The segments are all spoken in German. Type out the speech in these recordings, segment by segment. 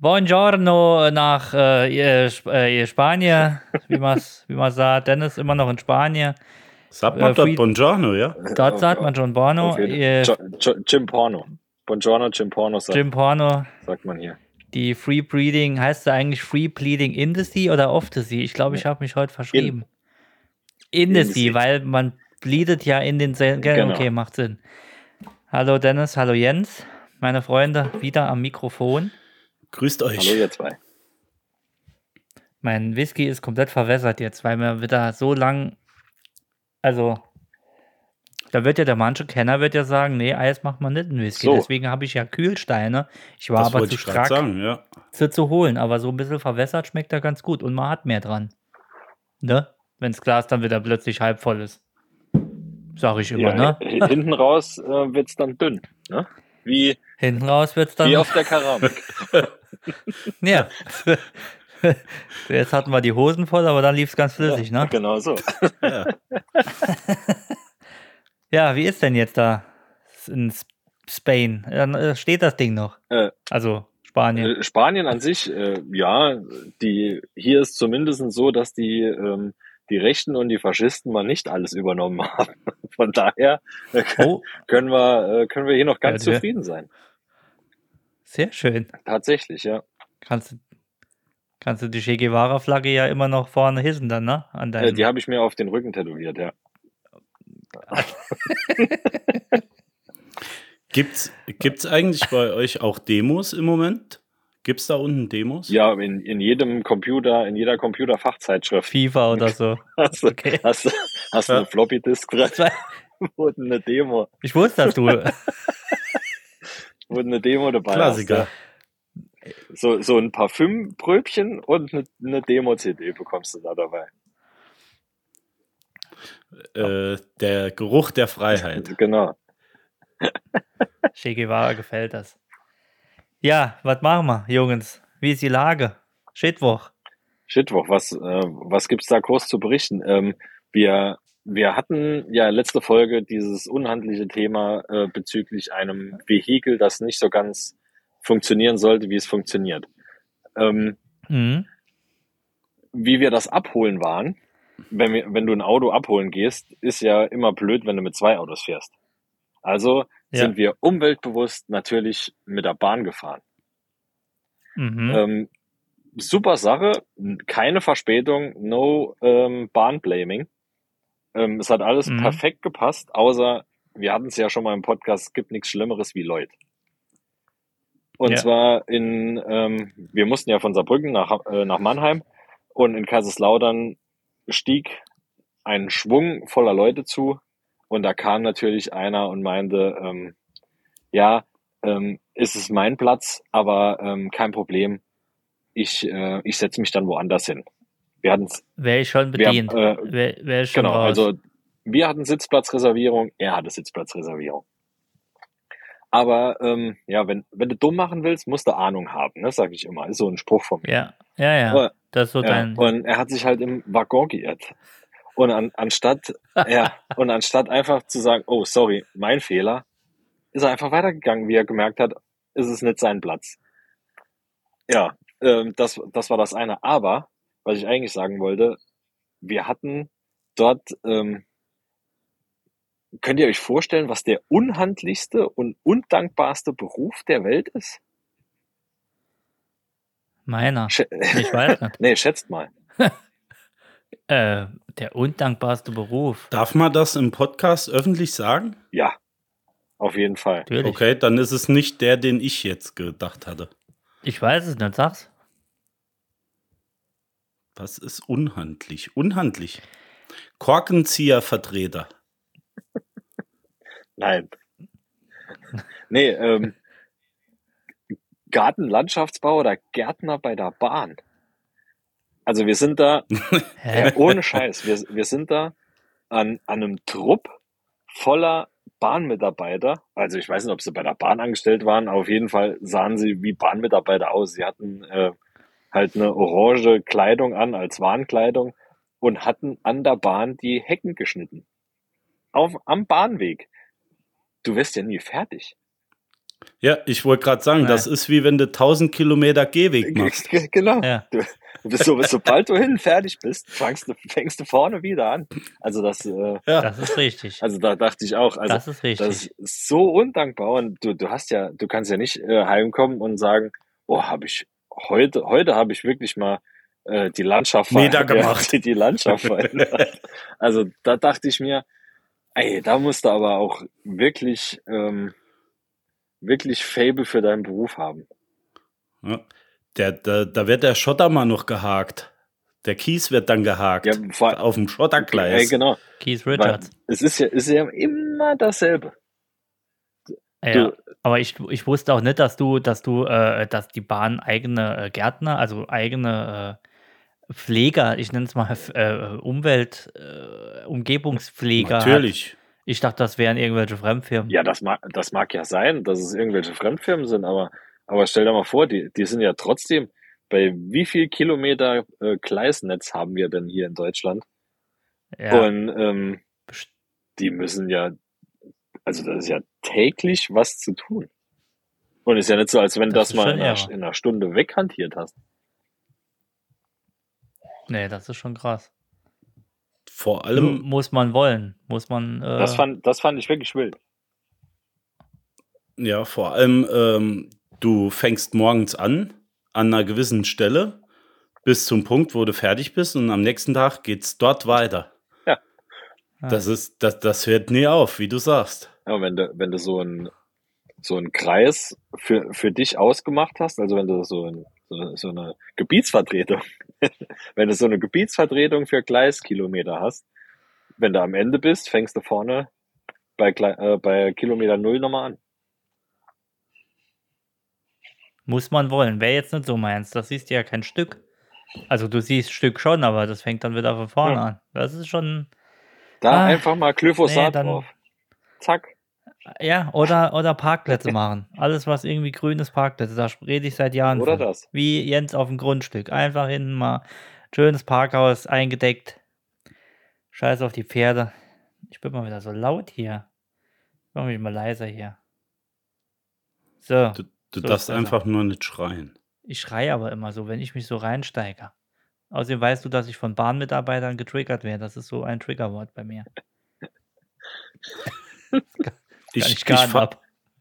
Buongiorno nach äh, äh, Spanien, wie man wie man sagt. Dennis immer noch in Spanien. Sagt man Äh, dort Buongiorno, ja? Dort sagt man schon Borno. Äh, Jo- Jim Porno. Buongiorno, Jim Porno sagt, Jim Porno. sagt man hier. Die Free Breeding, heißt da eigentlich Free Bleeding in the Sea oder off the Sea? Ich glaube, ich habe mich heute verschrieben. In, the In the Sea, sea. weil man bleedet ja in den. Gell? Genau. Okay, macht Sinn. Hallo Dennis, hallo Jens, meine Freunde, wieder am Mikrofon. Grüßt euch. Hallo ihr zwei. Mein Whisky ist komplett verwässert jetzt, weil mir wieder so lang, also da wird ja der manche Kenner wird ja sagen, nee, Eis macht man nicht in Whisky. So. Deswegen habe ich ja Kühlsteine. Ich war das aber wollte zu stark, sagen, ja. sie zu holen. Aber so ein bisschen verwässert schmeckt er ganz gut und man hat mehr dran. Ne? Wenn das Glas dann wieder plötzlich halb voll ist. Sag ich immer, Ja, ne? Hinten raus äh, wird's dann dünn. Ne? Wie, Hinten raus wird's dann. wie auf der Keramik. ja. Jetzt hatten wir die Hosen voll, aber dann lief's ganz flüssig, ne? Genau so. ja. Ja, wie ist denn jetzt da in Spain? Dann äh, steht das Ding noch. Äh, Also Spanien. Äh, Spanien an sich, äh, ja, die, hier ist zumindest so, dass die, ähm, die Rechten und die Faschisten mal nicht alles übernommen haben. Von daher äh, Oh, können wir, äh, können wir hier noch ganz Ja, zufrieden sein. Sehr schön. Tatsächlich, ja. Kannst du, kannst du die Che Guevara-Flagge ja immer noch vorne hissen dann, ne? An Äh, deinem, die habe ich mir auf den Rücken tätowiert, ja. Gibt's, gibt's eigentlich bei euch auch Demos im Moment? Gibt's da unten Demos? Ja, in, in jedem Computer, in jeder Computerfachzeitschrift FIFA oder so. hast du, Okay. hast du, hast du Ja. eine Floppy-Disk drin, Zwei- wo eine Demo, Ich wusste, dass du. Wo eine Demo dabei Klassiker. hast. ja. So, so ein Parfümpröbchen und eine, eine Demo-CD bekommst du da dabei. Äh, der Geruch der Freiheit. Genau. che Guevara gefällt das. Ja, was machen wir, Jungs? Wie ist die Lage? Shitwoch. Shitwoch, was, äh, was gibt's da groß zu berichten? Ähm, wir, wir hatten ja letzte Folge dieses unhandliche Thema äh, bezüglich einem Vehikel, das nicht so ganz funktionieren sollte, wie es funktioniert. Ähm, Mhm. wie wir das abholen waren, wenn, wir, wenn du ein Auto abholen gehst, ist ja immer blöd, wenn du mit zwei Autos fährst. Also Ja. sind wir umweltbewusst natürlich mit der Bahn gefahren. Mhm. Ähm, super Sache, keine Verspätung, no ähm, Bahnblaming. Ähm, es hat alles Mhm. perfekt gepasst, außer wir hatten es ja schon mal im Podcast, es gibt nichts Schlimmeres wie Leute. Und Ja. zwar in, ähm, wir mussten ja von Saarbrücken nach, äh, nach Mannheim und in Kaiserslautern stieg ein Schwung voller Leute zu und da kam natürlich einer und meinte, ähm, ja, ähm, ist es mein Platz, aber ähm, kein Problem, ich, äh, ich setze mich dann woanders hin. Wir hatten Wäre ich schon bedient. äh, Wäre wär schon genau, raus. also wir hatten Sitzplatzreservierung, er hatte Sitzplatzreservierung. Aber ähm, ja, wenn, wenn du dumm machen willst, musst du Ahnung haben, ne, sage ich immer. Ist so ein Spruch von mir. ja, ja, ja. Aber- Das so Ja, dein. und er hat sich halt im Waggon geirrt. Und an, anstatt, ja, und anstatt einfach zu sagen, oh, sorry, mein Fehler, ist er einfach weitergegangen, wie er gemerkt hat, ist es nicht sein Platz. Ja, ähm, das, das war das eine. Aber, was ich eigentlich sagen wollte, wir hatten dort, ähm, könnt ihr euch vorstellen, was der unhandlichste und undankbarste Beruf der Welt ist? Meiner. Schä Ich weiß nicht. nee, schätzt mal. Äh, der undankbarste Beruf. Darf man das im Podcast öffentlich sagen? Ja, auf jeden Fall. Natürlich. Okay, dann ist es nicht der, den ich jetzt gedacht hatte. Ich weiß es nicht, sag's. Was ist unhandlich? Unhandlich. Korkenziehervertreter. Nein. Nee, ähm, Gartenlandschaftsbau oder Gärtner bei der Bahn. Also wir sind da, ja, ohne Scheiß, wir, wir sind da an, an einem Trupp voller Bahnmitarbeiter. Also ich weiß nicht, ob sie bei der Bahn angestellt waren, aber auf jeden Fall sahen sie wie Bahnmitarbeiter aus. Sie hatten äh, halt eine orange Kleidung an als Warnkleidung und hatten an der Bahn die Hecken geschnitten. Auf, am Bahnweg. Du wirst ja nie fertig. Ja, ich wollte gerade sagen, Nee. das ist wie wenn du 1000 Kilometer Gehweg machst. Genau. Ja. Du, bist so, sobald du hin fertig bist, fängst du, fängst du vorne wieder an. Also das, äh, Ja, Das ist richtig. also da dachte ich auch, also das ist richtig. das ist so undankbar und du, du hast ja, du kannst ja nicht äh, heimkommen und sagen, oh, habe ich heute, heute habe ich wirklich mal äh, die Landschaft Meter verändert. gemacht. Die, die Landschaft verändert. Also da dachte ich mir, ey, da musst du aber auch wirklich, ähm, wirklich Fable für deinen Beruf haben. ja. Der, der, da wird der Schotter mal noch gehakt. Der Kies wird dann gehakt. Ja, vor, auf dem Schottergleis. ey, genau. Keith Weil Richards. es ist ja, ist ja immer dasselbe. Ja, Du, aber ich, ich wusste auch nicht, dass du, dass du, äh, dass die Bahn eigene äh, Gärtner, also eigene äh, Pfleger, ich nenne es mal äh, Umwelt, äh, Umgebungspfleger. Natürlich. Hat. Ich dachte, das wären irgendwelche Fremdfirmen. ja, das mag, das mag ja sein, dass es irgendwelche Fremdfirmen sind, aber, aber stell dir mal vor, die, die sind ja trotzdem, bei wie viel Kilometer äh, Gleisnetz haben wir denn hier in Deutschland? Ja, Und ähm, die müssen ja, also das ist ja täglich was zu tun. Und ist ja nicht so, als wenn du Das das, mal in einer, in einer Stunde weghantiert hast. nee, das ist schon krass. Vor allem, muss man wollen. Muss man. Äh, Das fand, das fand ich wirklich wild. ja, vor allem, ähm, du fängst morgens an, an einer gewissen Stelle, bis zum Punkt, wo du fertig bist und am nächsten Tag geht's dort weiter. Ja. Ja. Das ist, das, das hört nie auf, wie du sagst. Aber wenn du, wenn du so einen so einen Kreis für, für dich ausgemacht hast, also wenn du so, ein, so, so eine Gebietsvertretung, wenn du so eine Gebietsvertretung für Gleiskilometer hast, wenn du am Ende bist, fängst du vorne bei, äh, bei Kilometer Null nochmal an. Muss man wollen. Wäre jetzt nicht so meins. Das siehst du ja kein Stück. Also du siehst Stück schon, aber das fängt dann wieder von vorne Ja. an. Das ist schon. Da Ah, einfach mal Glyphosat nee, dann- drauf. Zack. Ja, oder, oder Parkplätze machen. Alles, was irgendwie grün ist, Parkplätze. Da rede ich seit Jahren. Oder von. das. Wie Jens auf dem Grundstück. Einfach hinten mal schönes Parkhaus eingedeckt. Scheiß auf die Pferde. Ich bin mal wieder so laut hier. Mach mich mal leiser hier. So. Du, du So darfst einfach nur nicht schreien. Ich schreie aber immer so, wenn ich mich so reinsteige. Außerdem weißt du, dass ich von Bahnmitarbeitern getriggert werde. Das ist so ein Triggerwort bei mir. Ich, ich ich, fahr,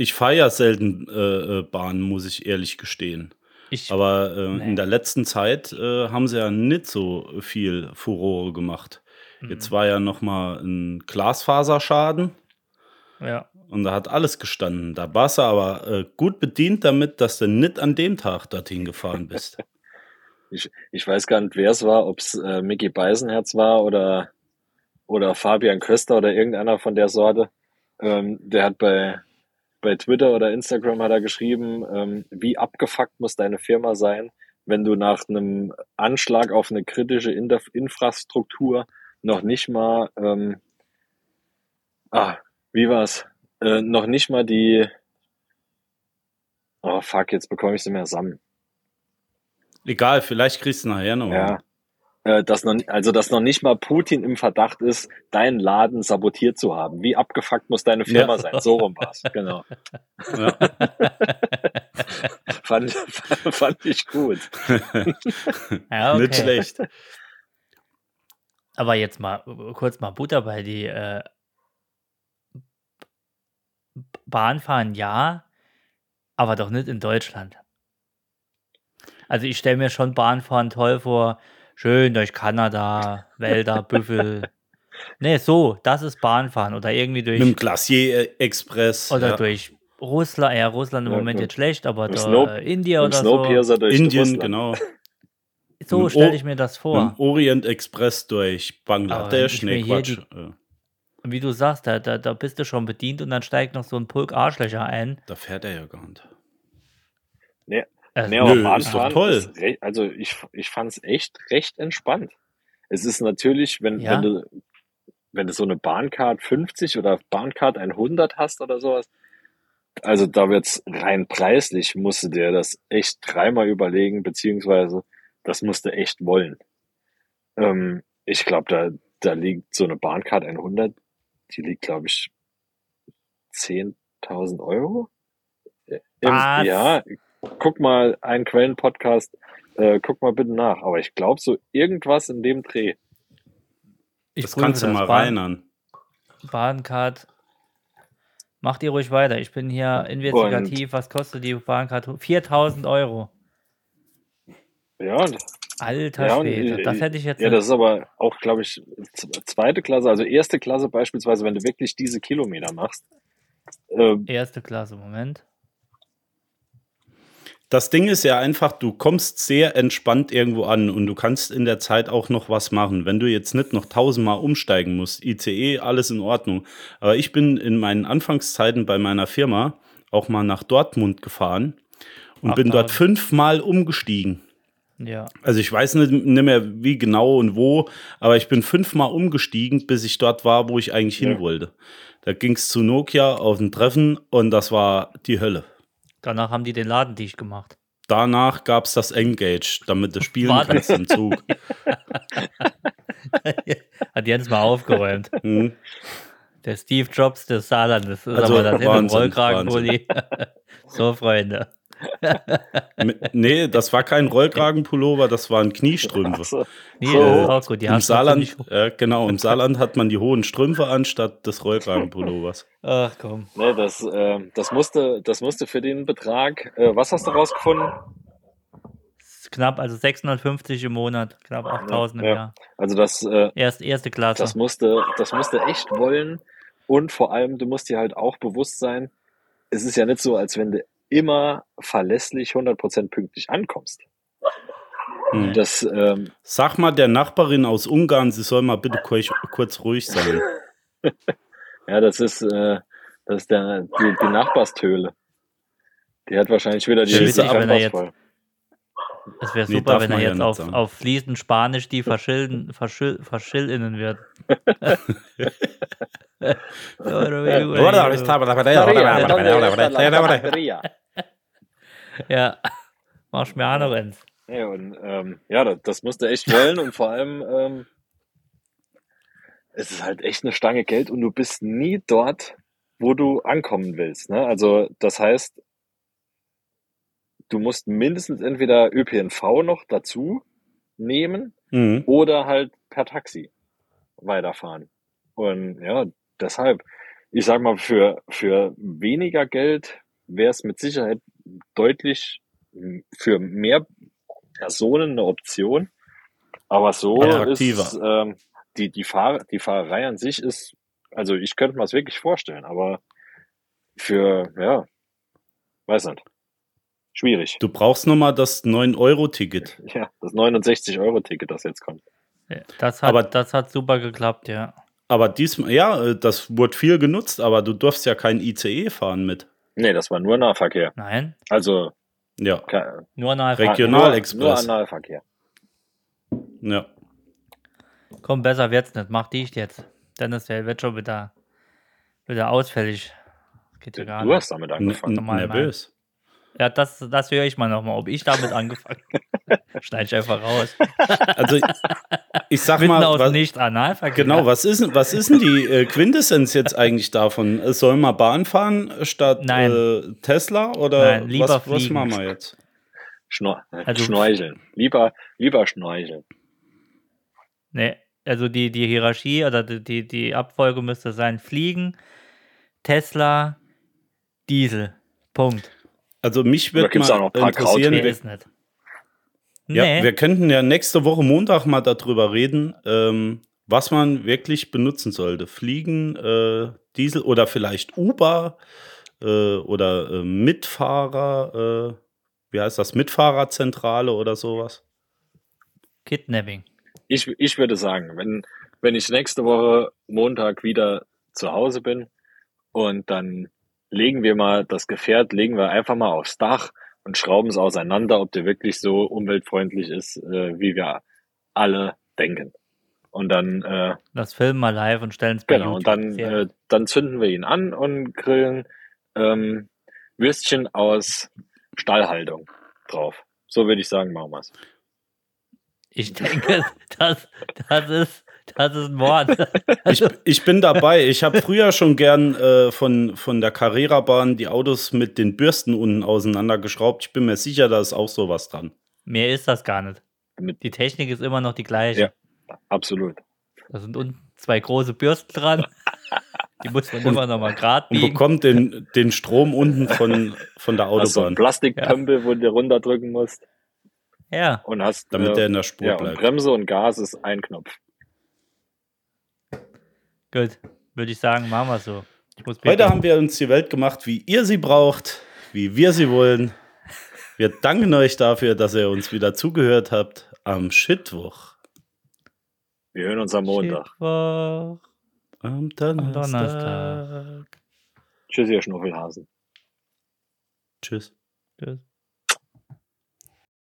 fahre ja selten äh, äh, Bahn, muss ich ehrlich gestehen. Ich, Aber äh, Nee. in der letzten Zeit äh, haben sie ja nicht so viel Furore gemacht. Jetzt Mhm. war ja noch mal ein Glasfaserschaden ja, und da hat alles gestanden. Da warst du aber äh, gut bedient damit, dass du nicht an dem Tag dorthin gefahren bist. Ich, ich weiß gar nicht, wer es war, ob es äh, Mickey Beisenherz war oder, oder Fabian Köster oder irgendeiner von der Sorte. Ähm, der hat bei, bei Twitter oder Instagram hat er geschrieben, ähm, wie abgefuckt muss deine Firma sein, wenn du nach einem Anschlag auf eine kritische Inter Infrastruktur noch nicht mal, ähm, ah, wie war's? Äh, noch nicht mal die, oh fuck, jetzt bekomme ich sie mehr zusammen. Egal, vielleicht kriegst du nachher noch. Ja. Äh, dass noch, also, dass noch nicht mal Putin im Verdacht ist, deinen Laden sabotiert zu haben. Wie abgefuckt muss deine Firma Ja. sein? So rum war's. Genau. Ja. Fand, fand ich gut. ja Nicht okay. schlecht. Aber jetzt mal kurz mal Butter bei die äh, Bahnfahren, ja, aber doch nicht in Deutschland. Also ich stelle mir schon Bahnfahren toll vor, schön durch Kanada, Wälder, Büffel. Nee, so, das ist Bahnfahren oder irgendwie durch Mit dem Glacier Express. oder ja. durch Russland, ja, Russland im Ja, Moment mit- jetzt schlecht, aber mit da, Snow- äh, India Mit oder so. Snowpiercer durch Indien, genau. So mit stelle ich mir das Mit vor. dem Orient Express durch Bangladesch. Mir Quatsch. hier Äh, Wie du sagst, da, da, da bist du schon bedient und dann steigt noch so ein Pulk Arschlöcher ein. Da fährt er ja gar nicht. Also, Nee, Nö, Bahnfahren ist doch toll. ist also ich, ich fand es echt recht entspannt. Es ist natürlich, wenn, Ja. wenn du wenn du so eine Bahncard 50 oder Bahncard 100 hast oder sowas, also da wird's rein preislich, musst du dir das echt dreimal überlegen, beziehungsweise das musst du echt wollen. Ähm, ich glaube, da, da liegt so eine Bahncard 100, die liegt, glaube ich, 10.000 Euro Im, Was? ja, guck mal einen Quellenpodcast, äh, guck mal bitte nach. Aber ich glaube so irgendwas in dem Dreh. Ich Das kannst du mal Bahn- reinern. Bahncard. Macht ihr ruhig weiter. Ich bin hier investigativ. Was kostet die Bahncard? 4000 Euro. Ja, und- Alter ja, und, Schwede. Das hätte ich jetzt ja, nicht- das ist aber auch, glaube ich, zweite Klasse, also erste Klasse beispielsweise, wenn du wirklich diese Kilometer machst. Äh, erste Klasse. Moment. Das Ding ist ja einfach, du kommst sehr entspannt irgendwo an und du kannst in der Zeit auch noch was machen. Wenn du jetzt nicht noch tausendmal umsteigen musst, ICE, alles in Ordnung. Aber ich bin in meinen Anfangszeiten bei meiner Firma auch mal nach Dortmund gefahren und bin dort 8000. fünfmal umgestiegen. Ja. Also ich weiß nicht, nicht mehr wie genau und wo, aber ich bin fünfmal umgestiegen, bis ich dort war, wo ich eigentlich hin Ja. wollte. Da ging es zu Nokia auf ein Treffen und das war die Hölle. Danach haben die den Laden dicht gemacht. Danach gab es das Engage, damit du spielen War kannst im Zug. Hat Jens mal aufgeräumt. Hm. Der Steve Jobs des Saarlandes. Das ist Also, aber das Wahnsinn, Rollkragenpulli. so, Freunde. Nee, das war kein Rollkragenpullover, das waren Kniestrümpfe. so. Nee, gut. Die Im Saarland, äh, genau, im Saarland hat man die hohen Strümpfe anstatt des Rollkragenpullovers. Ach komm. Ne, das, äh, das, musste, das musste für den Betrag, äh, was hast du rausgefunden? Knapp, also 650 im Monat. Knapp 8000 im Ja. Jahr. Also das, äh, Erst, erste Klasse. das musste, das musste echt wollen. Und vor allem, du musst dir halt auch bewusst sein, es ist ja nicht so, als wenn du immer verlässlich 100% pünktlich ankommst. Hm. Das, ähm, Sag mal der Nachbarin aus Ungarn, sie soll mal bitte kurz, kurz ruhig sein. ja, das ist, äh, das ist der, die, die Nachbarstöhle. Die hat wahrscheinlich wieder die Ja, die witzig, wenn er jetzt- voll. Es wäre Nee, super, darf wenn er ja jetzt nicht auf, sagen. auf fließend Spanisch die verschillen, verschill, verschillinnen wird. ja, machst mir auch noch eins. Ja, und ähm, ja, das, das musste echt wollen und vor allem, ähm, es ist halt echt eine Stange Geld und du bist nie dort, wo du ankommen willst. Ne? Also das heißt, du musst mindestens entweder ÖPNV noch dazu nehmen Mhm. oder halt per Taxi weiterfahren. Und ja, deshalb, ich sag mal, für, für weniger Geld wäre es mit Sicherheit deutlich m, für mehr Personen eine Option. Aber so Attraktiver. ist ähm, die, die, Fahr die Fahrerei an sich ist, also ich könnte mir das wirklich vorstellen, aber für, ja, weiß nicht. Schwierig. Du brauchst nochmal das 9-Euro-Ticket. Ja, das 69-Euro-Ticket, das jetzt kommt. Das hat, Aber- das hat super geklappt, ja. Aber diesmal, ja, äh, das wurde viel genutzt, aber du durfst ja kein ICE fahren mit. Nee, das war nur Nahverkehr. Nein, Also Ja, ke- nur nach. Regionalexpress. Nur, nur Analverkehr. ja. Komm, besser wird's nicht. Mach dicht jetzt. Dennis, der wird schon wieder, wieder ausfällig. Geht ja gar Du nicht. hast damit N angefangen. Normal, nervös. Ja, das, das höre ich mal nochmal, ob ich damit angefangen Schneid ich einfach raus. Also, ich sag Mitten mal, was, Nicht-Analverkehr. genau, was ist, was ist denn die äh, Quintessenz jetzt eigentlich davon? Äh, Soll man Bahn fahren statt Nein. Äh, Tesla? Oder Nein, lieber was, was machen wir jetzt? Schnor Also- Schnorcheln. Lieber, lieber schnorcheln. Nee, also die, die Hierarchie oder die, die, Abfolge müsste sein: Fliegen, Tesla, Diesel. Punkt. Also, mich würde mal auch noch ein paar interessieren, wir, nicht. Ja, Nee, wir könnten ja nächste Woche Montag mal darüber reden, ähm, was man wirklich benutzen sollte. Fliegen, äh, Diesel oder vielleicht Uber äh, oder äh, Mitfahrer, äh, wie heißt das, Mitfahrerzentrale oder sowas. Kidnapping. Ich, ich würde sagen, wenn, wenn ich nächste Woche Montag wieder zu Hause bin und dann legen wir mal das Gefährt, legen wir einfach mal aufs Dach und schrauben es auseinander, ob der wirklich so umweltfreundlich ist, äh, wie wir alle denken. Und dann, äh, Das filmen mal live und stellen es bei genau, und YouTube. dann, Sehr äh, dann zünden wir ihn an und grillen ähm, Würstchen aus Stallhaltung drauf. So würde ich sagen, machen wir's. Ich denke, das, das, ist, Das ist ein Mord. Ich, ich bin dabei. Ich habe früher schon gern äh, von, von der Carrera-Bahn die Autos mit den Bürsten unten auseinandergeschraubt. Ich bin mir sicher, da ist auch sowas dran. Mehr ist das gar nicht. Die Technik ist immer noch die gleiche. Ja. Absolut. Da sind unten zwei große Bürsten dran. Die muss man immer noch mal gerade Und biegen. bekommt den, den Strom unten von, von der Hast so einen Autobahn, Plastikpömpel, wo du runterdrücken musst Ja, und hast damit äh, der in der Spur ja, und bleibt. Bremse und Gas ist ein Knopf. Gut. Würde ich sagen, machen wir so. Ich muss Heute haben wir uns die Welt gemacht, wie ihr sie braucht, wie wir sie wollen. Wir danken euch dafür, dass ihr uns wieder zugehört habt am Shitwoch. Wir hören uns am Montag. Mittwoch. Am Donnerstag. Donnerstag. Tschüss, ihr Schnuffelhasen. Tschüss. Tschüss.